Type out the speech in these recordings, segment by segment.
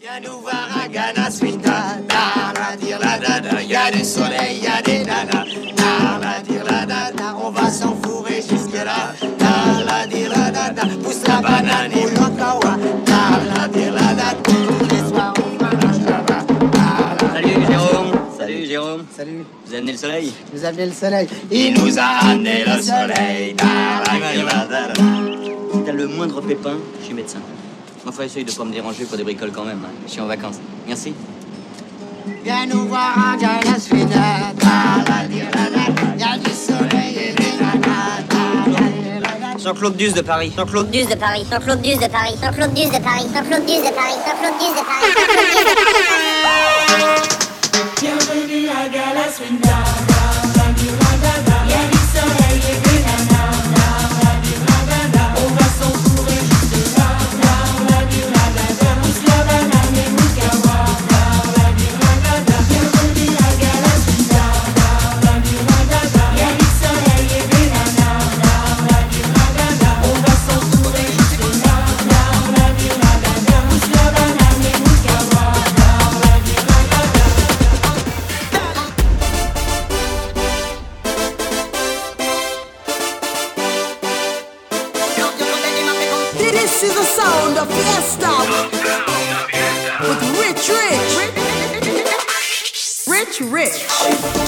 Viens nous voir à Ghana Swinta, la dire la dada, y a du soleil, y a des nanas, la dire la dada, on va s'enfourrer jusque là, la dire la dada, pousse la banane et l'okawa, la dire la dada, tous les soirs on fera la. Salut Jérôme. Salut Jérôme. Salut, Vous amené le soleil? Vous avez le soleil. Il nous a amené le soleil, la dire la dada. Si t'as le moindre pépin, je suis médecin. Enfin, essaye de pas me déranger pour des bricoles quand même. hein. Je suis en vacances. Merci. Viens nous voir à la dada, y a du soleil et des nanas. Jean-Claude Duss de Paris. Jean-Claude Duss de Paris, Jean-Claude Duss de Paris, Jean-Claude Duss de Paris, Jean-Claude Duss de Paris, Jean-Claude Duss de Paris, Jean-Claude de Paris. Bienvenue à Gala Rich.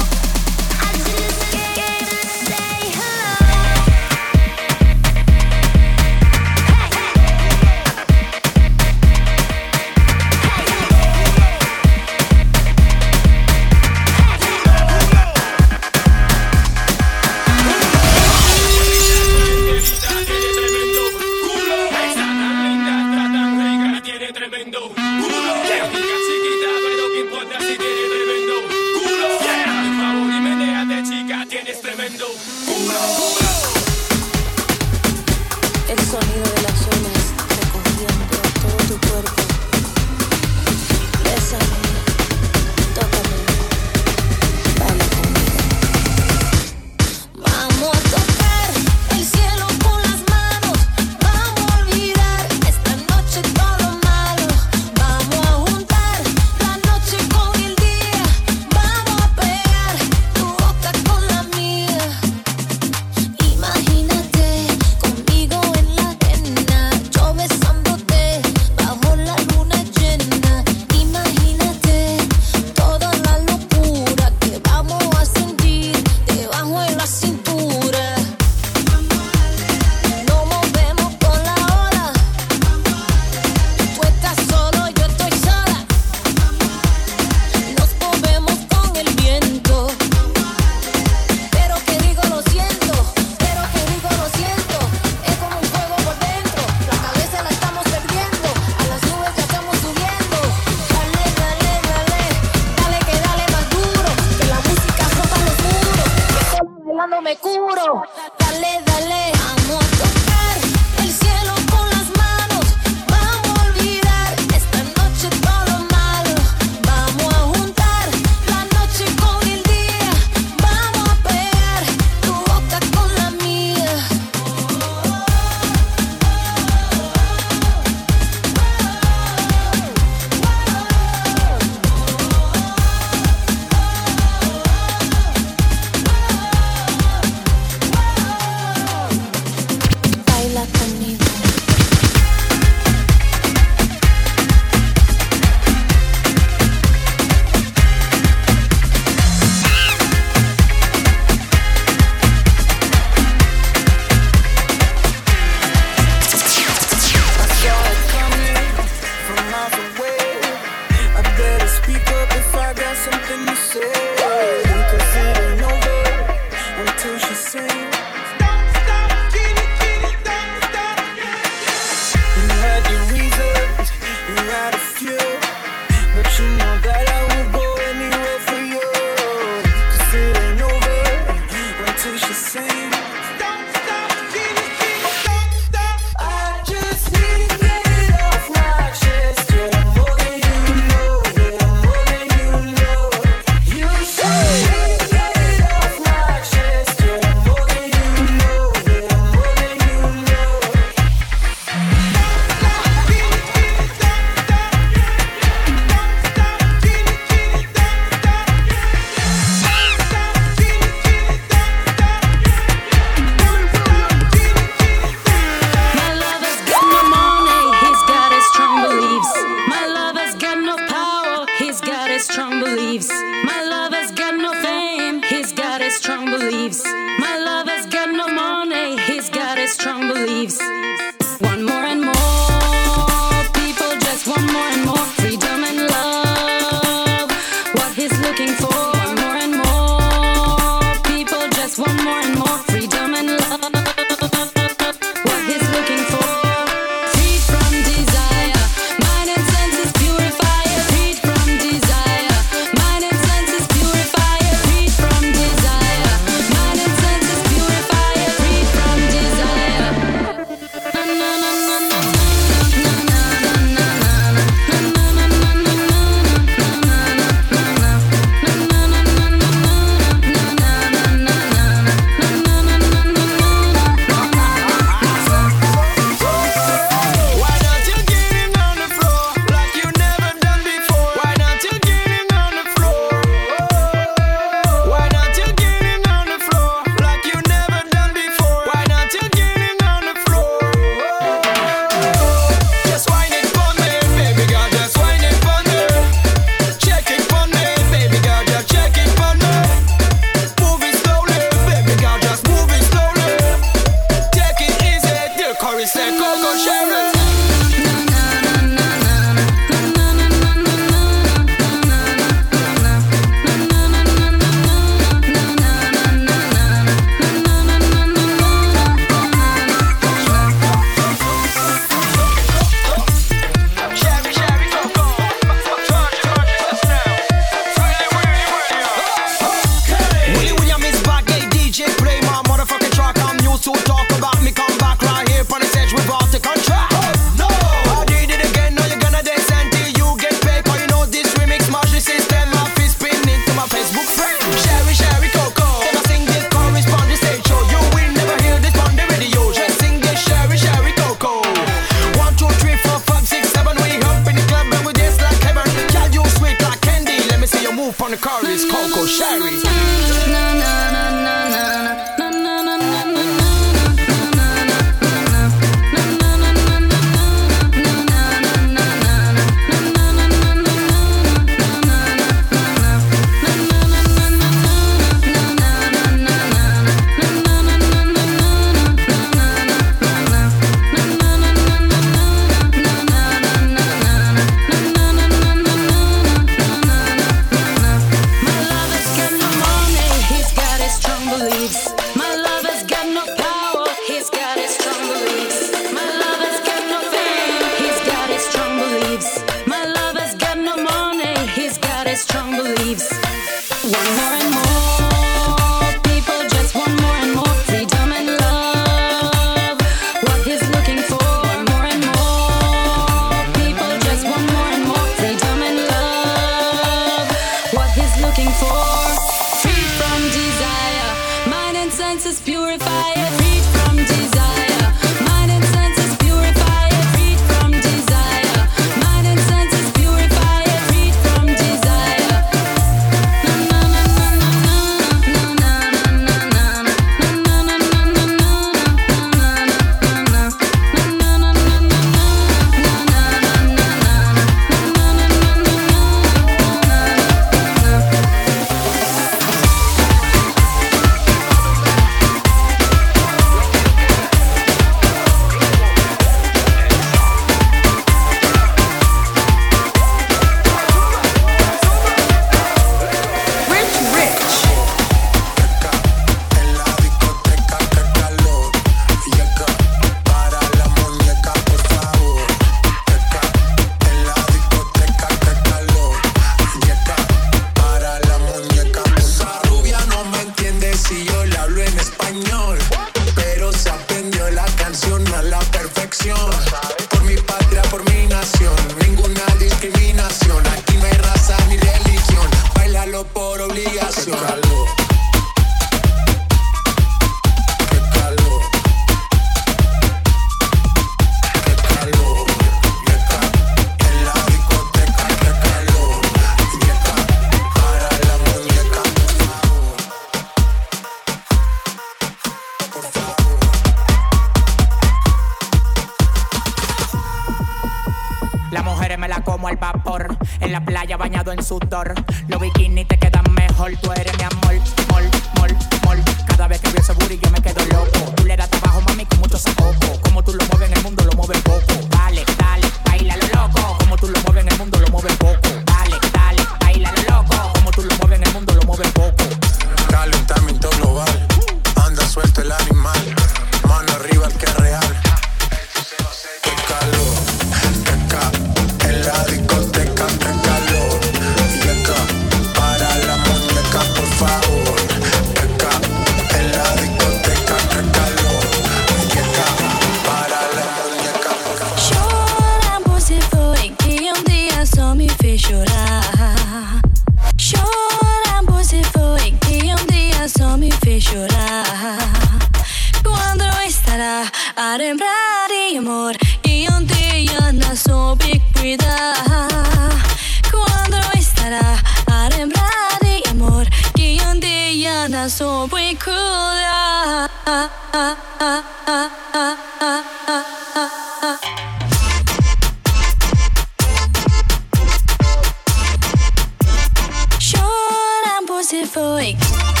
euphorique.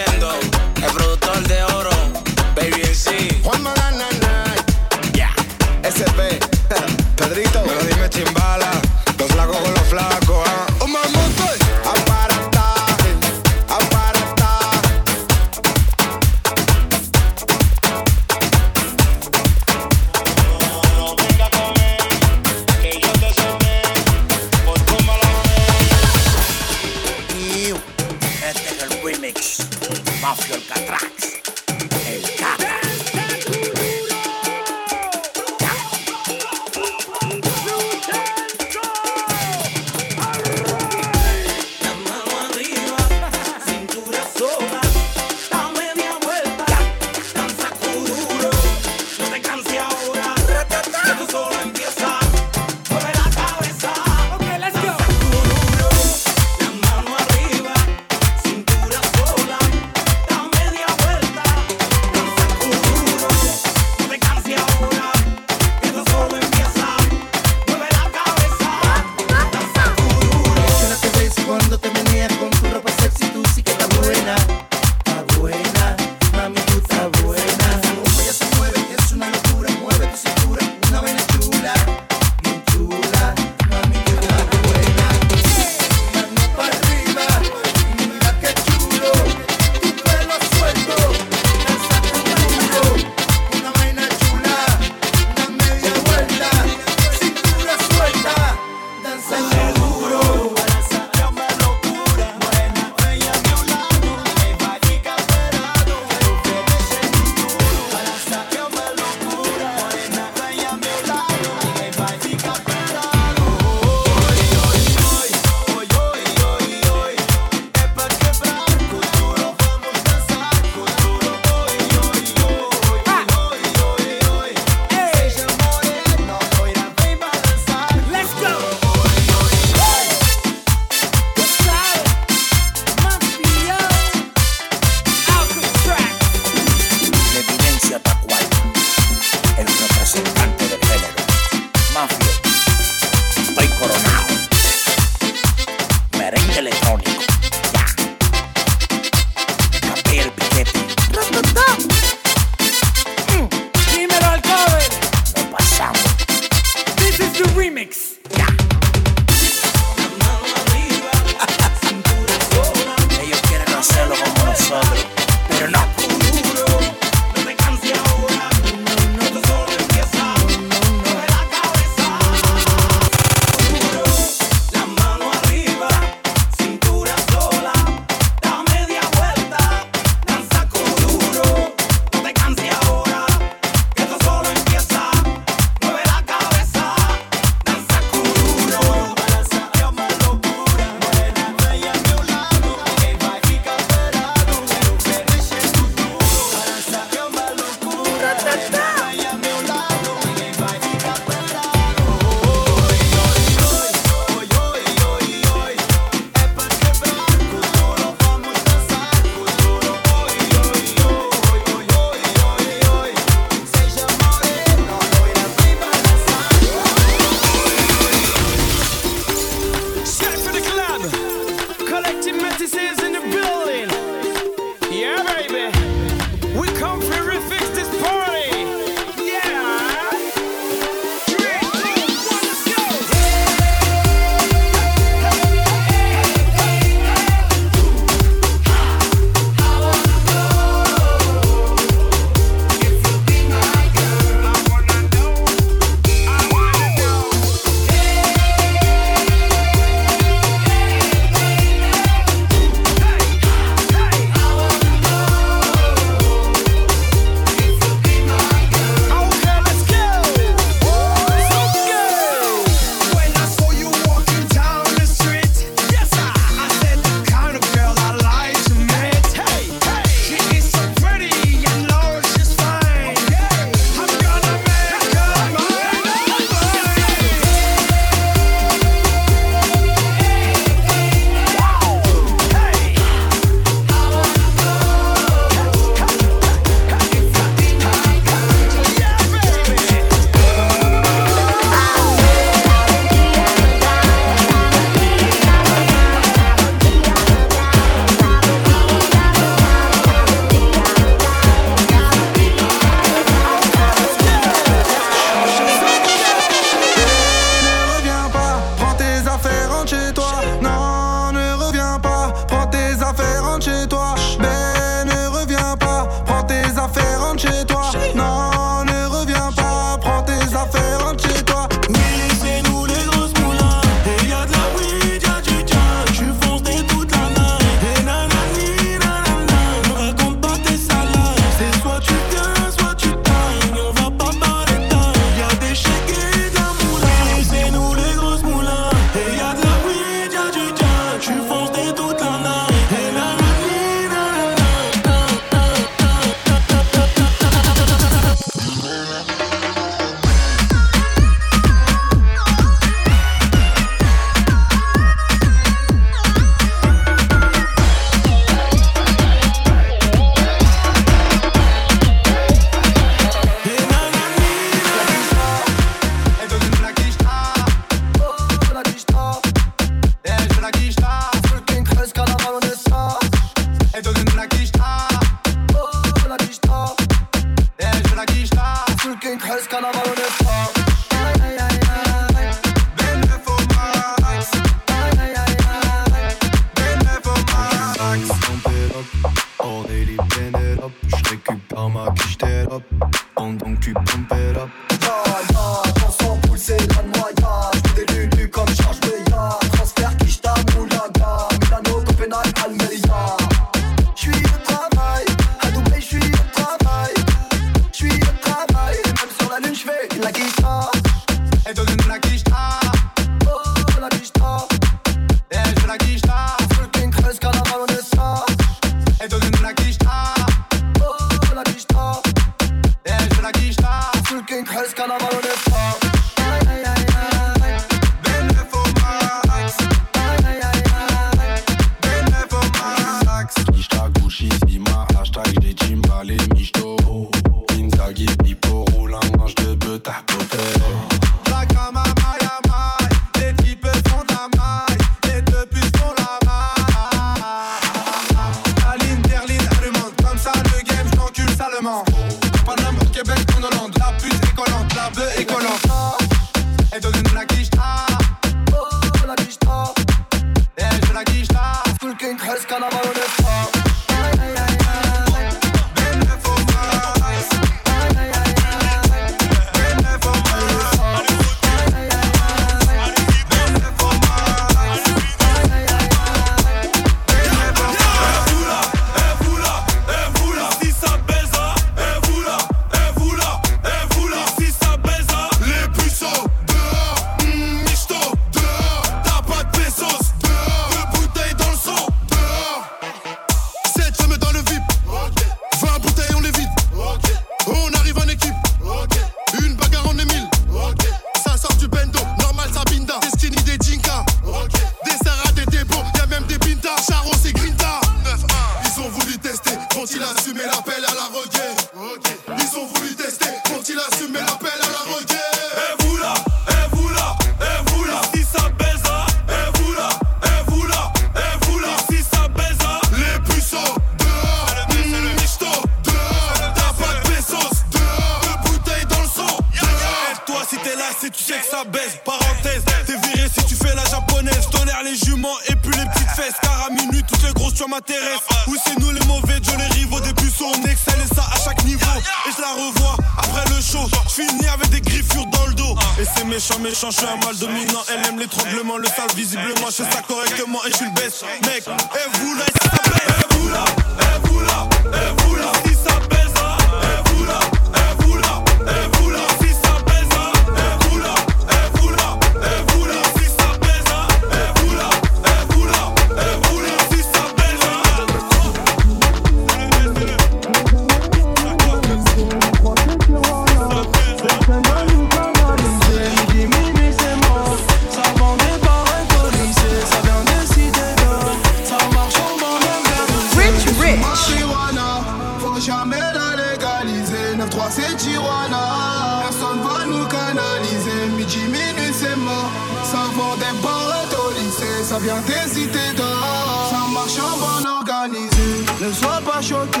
vient des idées d'or. Ça marche en bon organisé. Ne sois pas choqué.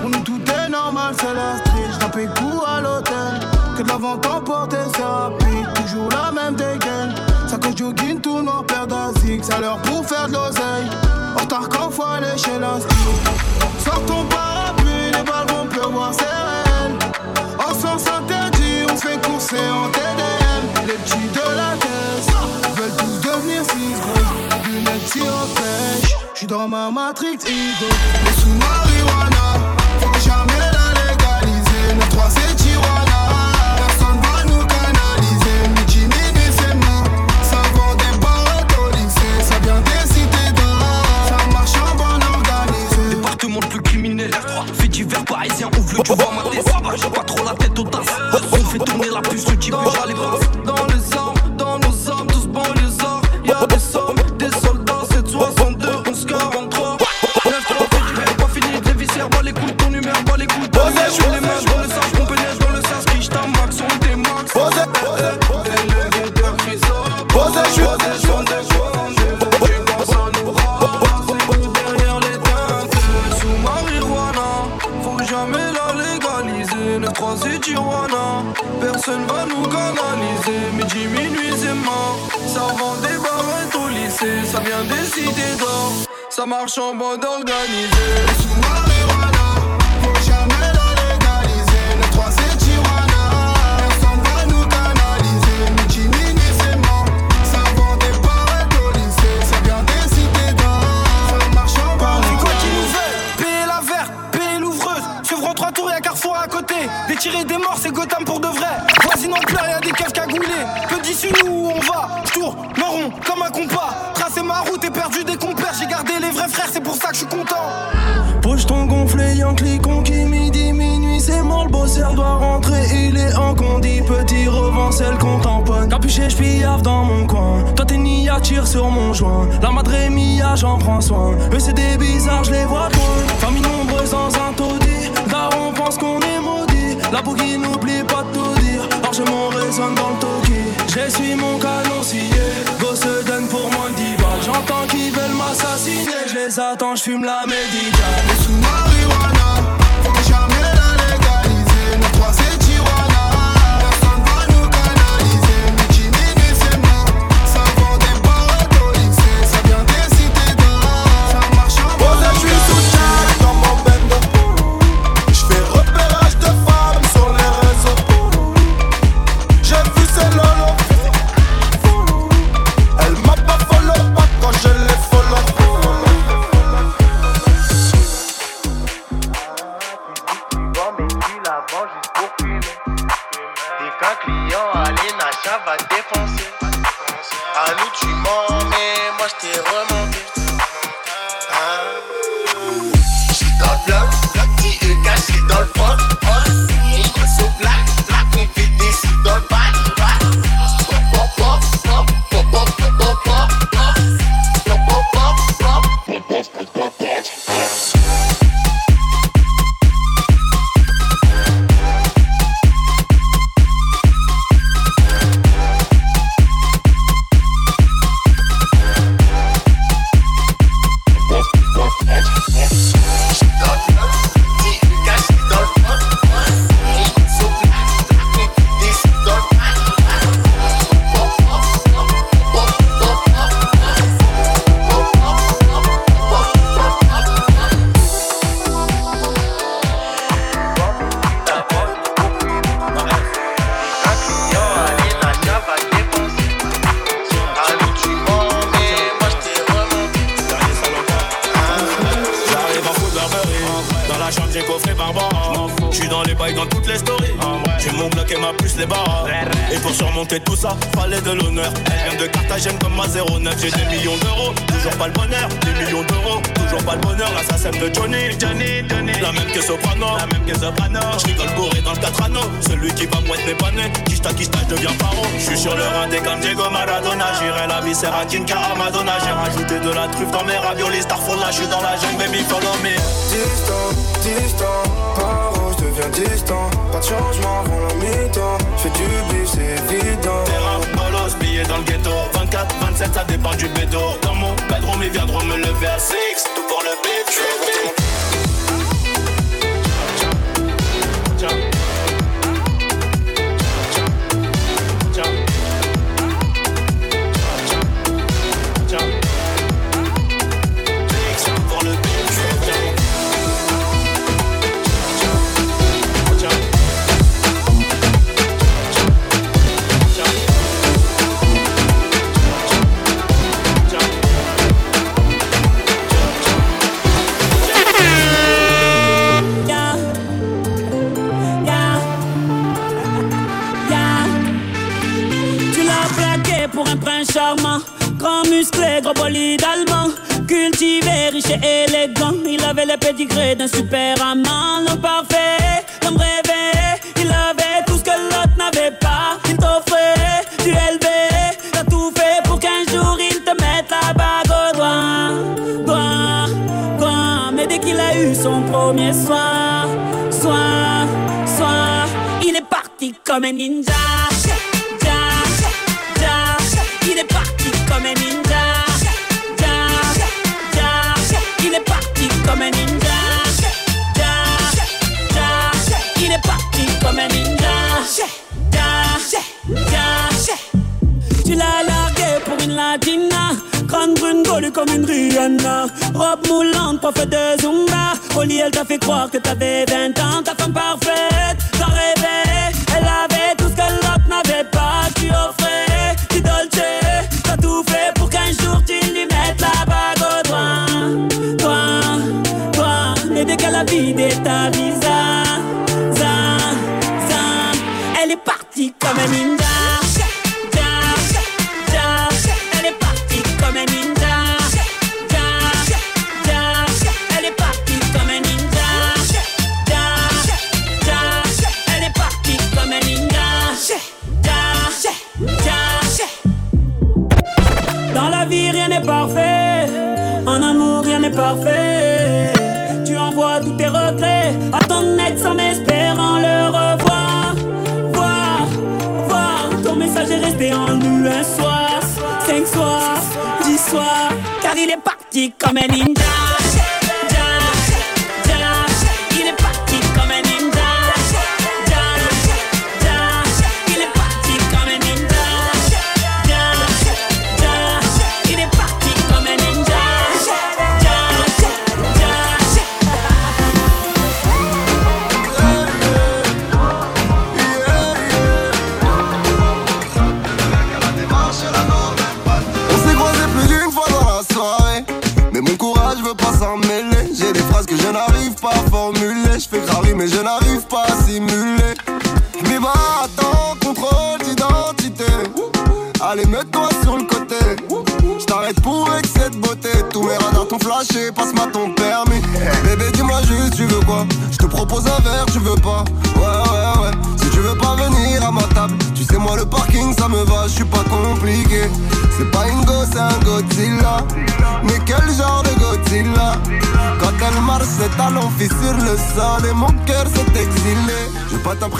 Pour nous, tout est normal, c'est la street. J'tapais coup à l'hôtel. Que de l'avant t'emporter, c'est rapide. Toujours la même dégaine. Ça que jogging, tout noir, père d'Azix. À l'heure pour faire de l'oseille. En retard qu'en fois, chez la street. Sors ton parapluie, les balles vont pleuvoir, c'est réel. En sens interdit, on fait courser en TDM. Les petits de la caisse veulent tous devenir six gros lunettes si pêche. J'suis dans ma matrix ego. Mais sous marijuana, faut jamais la légaliser. Notre droit c'est Tijuana. Personne va nous canaliser. Mais Jimmy et c'est moi. Ça vend des barres au lycée. Ça vient des cités d'or. Ça marche en bon organisé. Département le plus criminel, R3. Fait divers parisien, ouvre le tu vois ma tête. J'ai pas trop la tête au tas. On fait tourner la puce, tu dis j'allais pas. marche en bande organisée. Je suis je dans mon coin. Toi t'es ni à tire sur mon joint. La madre mia, j'en prends soin. Eux c'est des bizarres, je les vois de. Famille nombreuse dans un taudis. Là on pense qu'on est maudit. La bougie n'oublie pas de tout dire. Or je m'en résonne dans le toki. Je suis mon canon scié. Go se donne pour moi 10 balles. J'entends qu'ils veulent m'assassiner. Je les attends, je fume la médicale.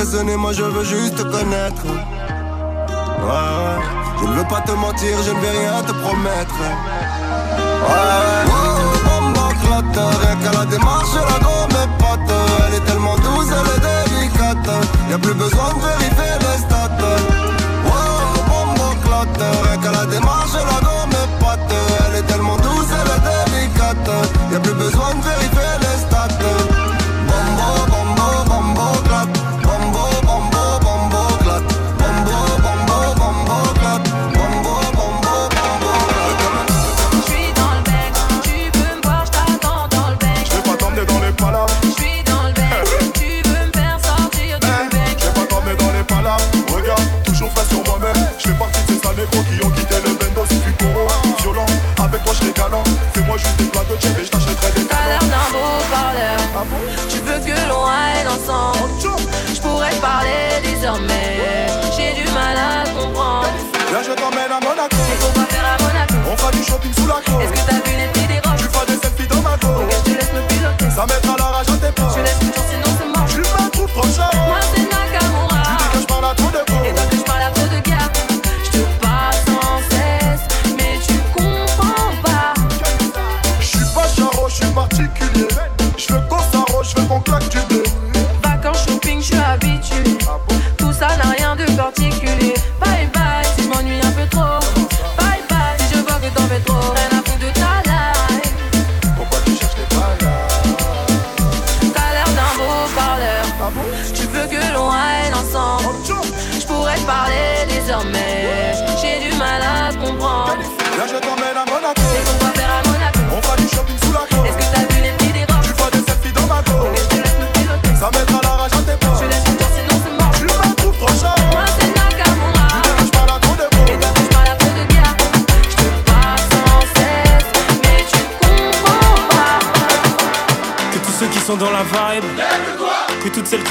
m'impressionner, moi je veux juste te connaître. Ouais, je ne veux pas te mentir, je ne vais rien te promettre. Ouais, on m'enclotte, rien qu'à la démarche, là dans mes potes. Elle est tellement douce, elle est délicate, y a plus besoin de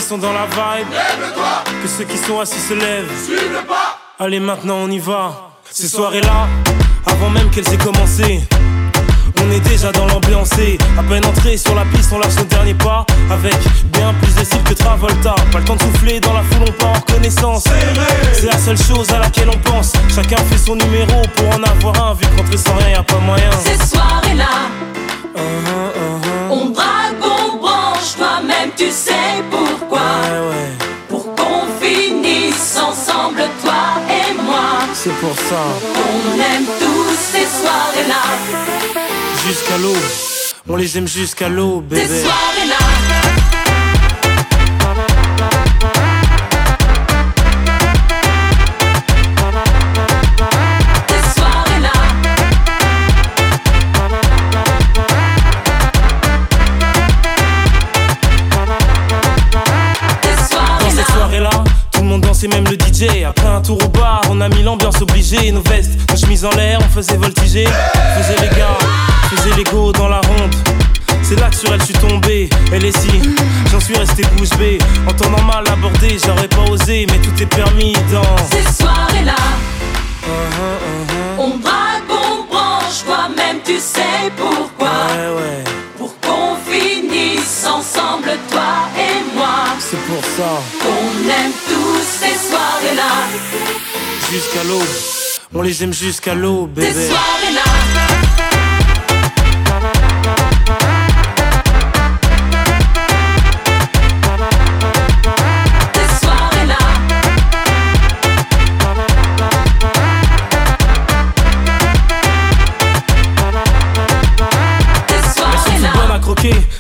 sont dans la vibe. Que ceux qui sont assis se lèvent. Suive pas. Allez, maintenant on y va. Ces soirées-là, avant même qu'elles aient commencé. On est déjà dans l'ambiance et à peine entré sur la piste, on lâche nos derniers pas avec bien plus de style que Travolta. Pas le temps de souffler dans la foule, on part en reconnaissance. C'est la seule chose à laquelle on pense. Chacun fait son numéro pour en avoir un, vu qu'entrer sans rien, y a pas moyen. Ces soirées-là, uh -huh, uh on braque. Tu sais pourquoi? Ouais, ouais. Pour qu'on finisse ensemble, toi et moi. C'est pour ça. On aime tous ces soirées-là. Jusqu'à l'aube. On les aime jusqu'à l'aube, bébé. Après un tour au bar, on a mis l'ambiance obligée. Nos vestes, nos chemises en l'air, on faisait voltiger. Faisait les gars, faisait l'ego dans la ronde. C'est là que sur elle je suis tombé, elle est si J'en suis resté bouche bée, en temps normal abordé J'aurais pas osé, mais tout est permis dans Ces soirées-là. Uh-huh, uh-huh. On braque, on branche, toi-même tu sais pourquoi ouais, ouais. Pour qu'on finisse ensemble, toi et moi C'est pour ça Qu'on aime ces soirées-là. Jusqu'à l'aube, on les aime jusqu'à l'aube, bébé. soirées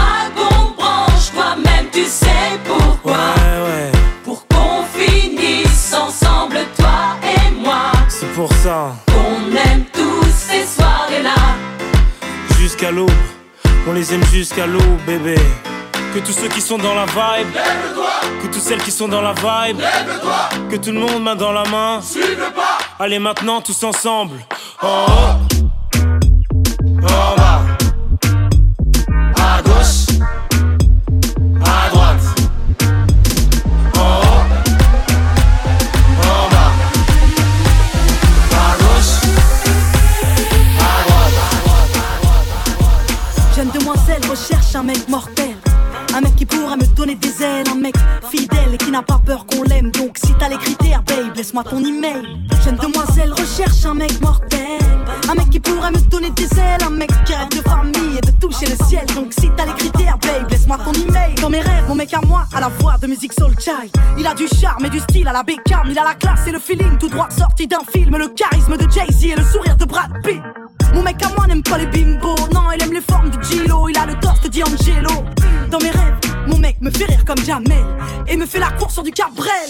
on les aime jusqu'à l'aube, bébé. Que tous ceux qui sont dans la vibe, que toutes celles qui sont dans la vibe, que tout le monde main dans la main. Allez maintenant tous ensemble. En haut, en laisse-moi ton email. Jeune demoiselle recherche un mec mortel. Un mec qui pourrait me donner des ailes, un mec qui rêve de famille et de toucher le ciel. Donc si t'as les critères, babe, laisse-moi ton email. Dans mes rêves, mon mec à moi, à la voix de musique soul child. Il a du charme et du style à la Beckham. Il a la classe et le feeling tout droit sorti d'un film. Le charisme de Jay-Z et le sourire de Brad Pitt. Mon mec à moi n'aime pas les bimbos, non, il aime les formes de Gilo, il a le torse de D'Angelo. Dans mes rêves, mon mec me fait rire comme Jamel et me fait la course sur du Cabrel.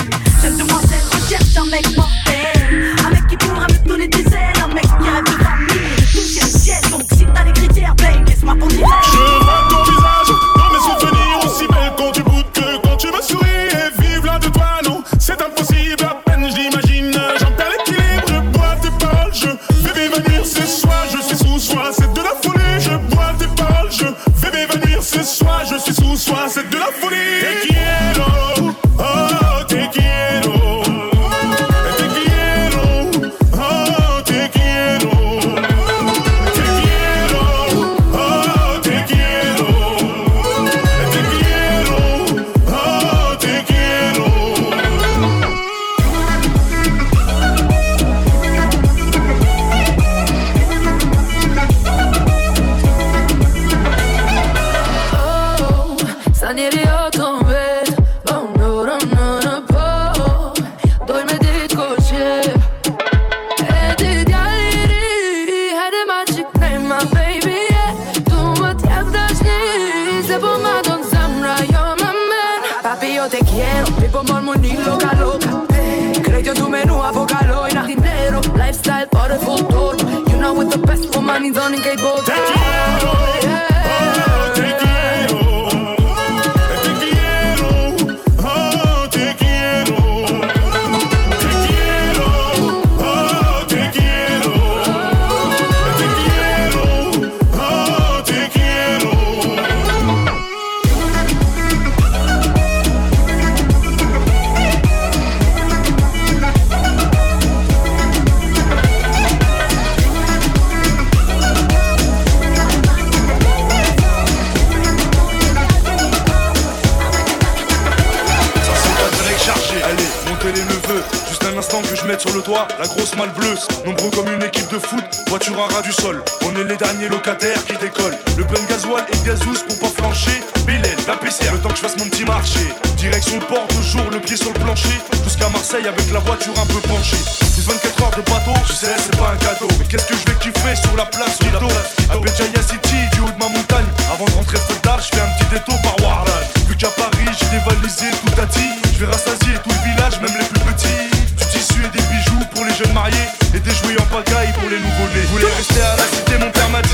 fresh. Lifestyle for the full You know with the best for money's on in Cape Town sur le toit, la grosse malle bleue. Nombreux comme une équipe de foot, voiture à ras du sol. On est les derniers locataires qui décollent. Le plein de gasoil et gazous pour pas flancher. Bélène, la PCR, le temps que je fasse mon petit marché. Direction le port, toujours le pied sur le plancher. Jusqu'à Marseille avec la voiture un peu penchée. 24 heures de bateau, je sais, c'est pas un cadeau. Mais qu'est-ce que je vais kiffer sur la place Rideau À Béjaïa City, du haut de ma montagne. Avant de rentrer feu d'art, je fais un petit détour par Warlan. Vu qu'à Paris, j'ai dévalisé tout à dit. Je vais rassasier tout le village, même les plus petits. Du tissu et des bijoux pour les jeunes mariés. Et des jouets en pagaille pour les nouveau-nés. Vous voulez rester à la cité, mon père m'a dit.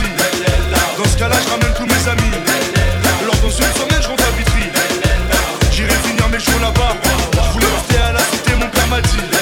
Dans ce cas-là, je ramène tous mes amis. Alors dans une semaine, je rentre à Vitry. J'irai finir mes jours là-bas. Je voulais rester à la cité, mon père m'a dit.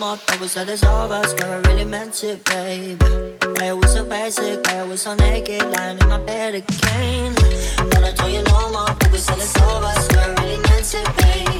more troubles so there's all Girl, I really meant it, babe. I was so basic, I was so naked Lying in my bed again. But I told you no more troubles so there's all of Girl, I really meant it, babe.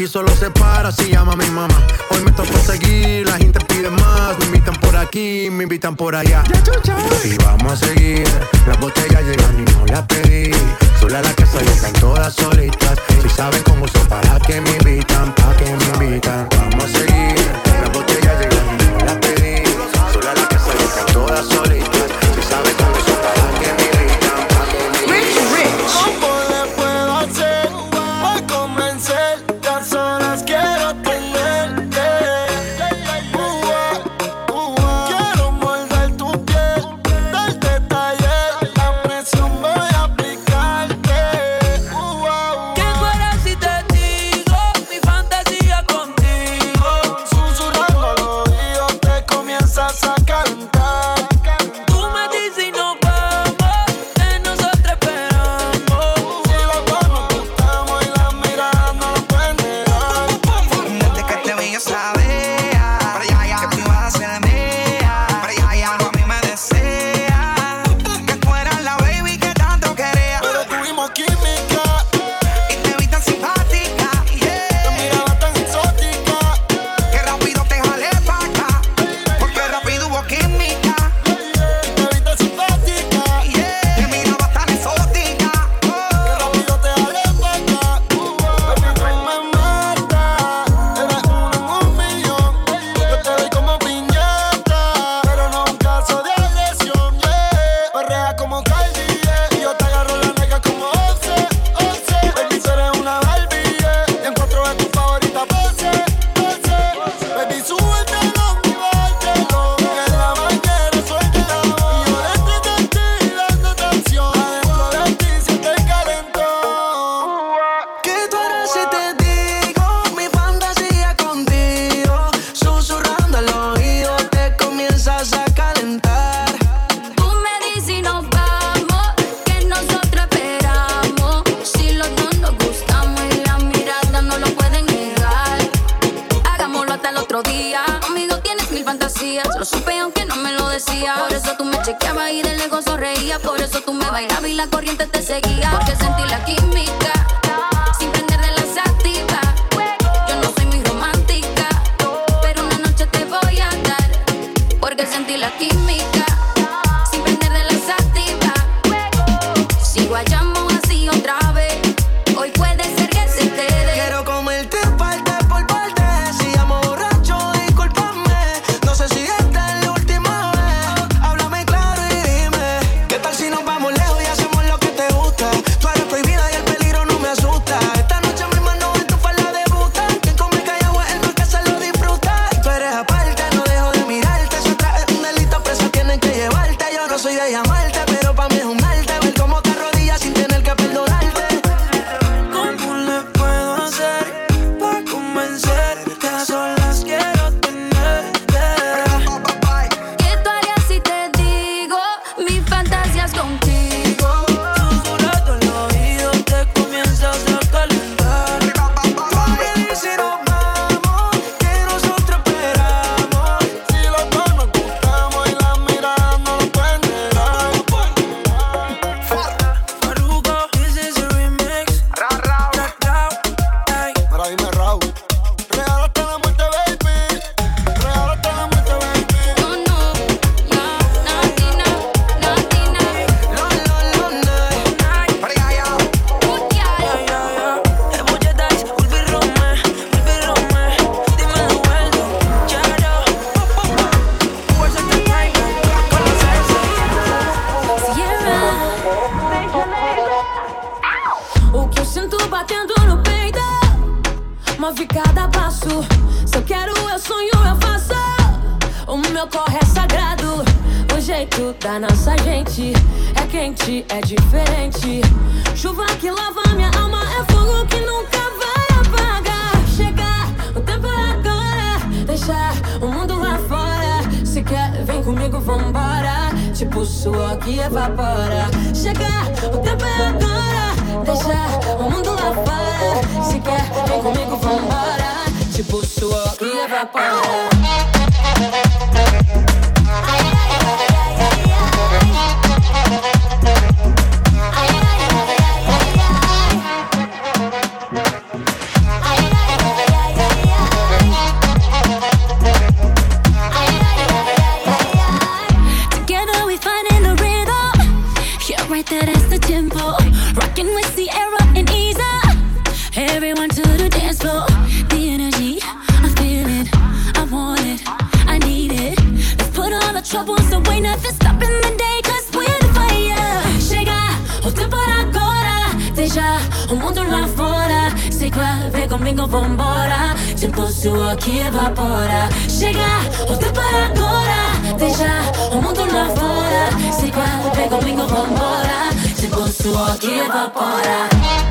aquí solo se para si llama a mi mamá. Hoy me toca seguir, la gente pide más. Me invitan por aquí, me invitan por allá. Y vamos a seguir, las botellas llegan y no las pedí. Sola la casa están todas solitas. Si saben cómo son, para que me invitan, para que me invitan. Vamos a seguir, las botellas llegan y no las pedí. Sola la casa están todas solitas. trouble, so stopping the day, cause we're fire. Chega o tempo agora, deixa o mundo lá fora. Sei que vem comigo, vambora. Tempo sua que evapora. Chega o tempo agora, deixa o mundo lá fora. Sei que vem comigo, vambora. Tempo sua que evapora.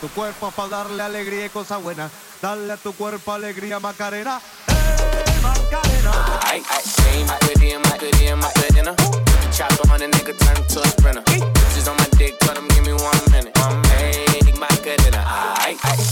tu cuerpo para darle alegría y cosa buena. Dale a tu cuerpo alegría, Macarena. Eh, hey, Macarena. Ay, ay, my goodie and my Ay, ay, my Ay, ay, ay.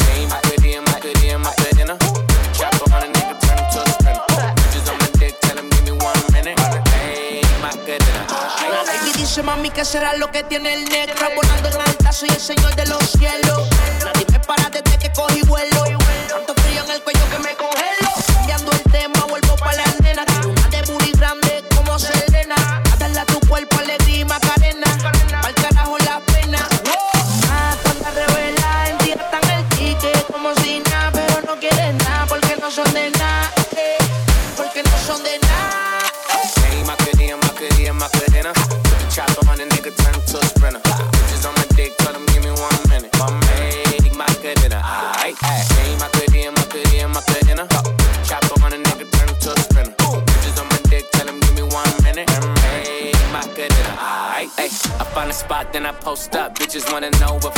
dice soy el Señor de los cielos. Nadie me para desde que cogí vuelo. just wanna know if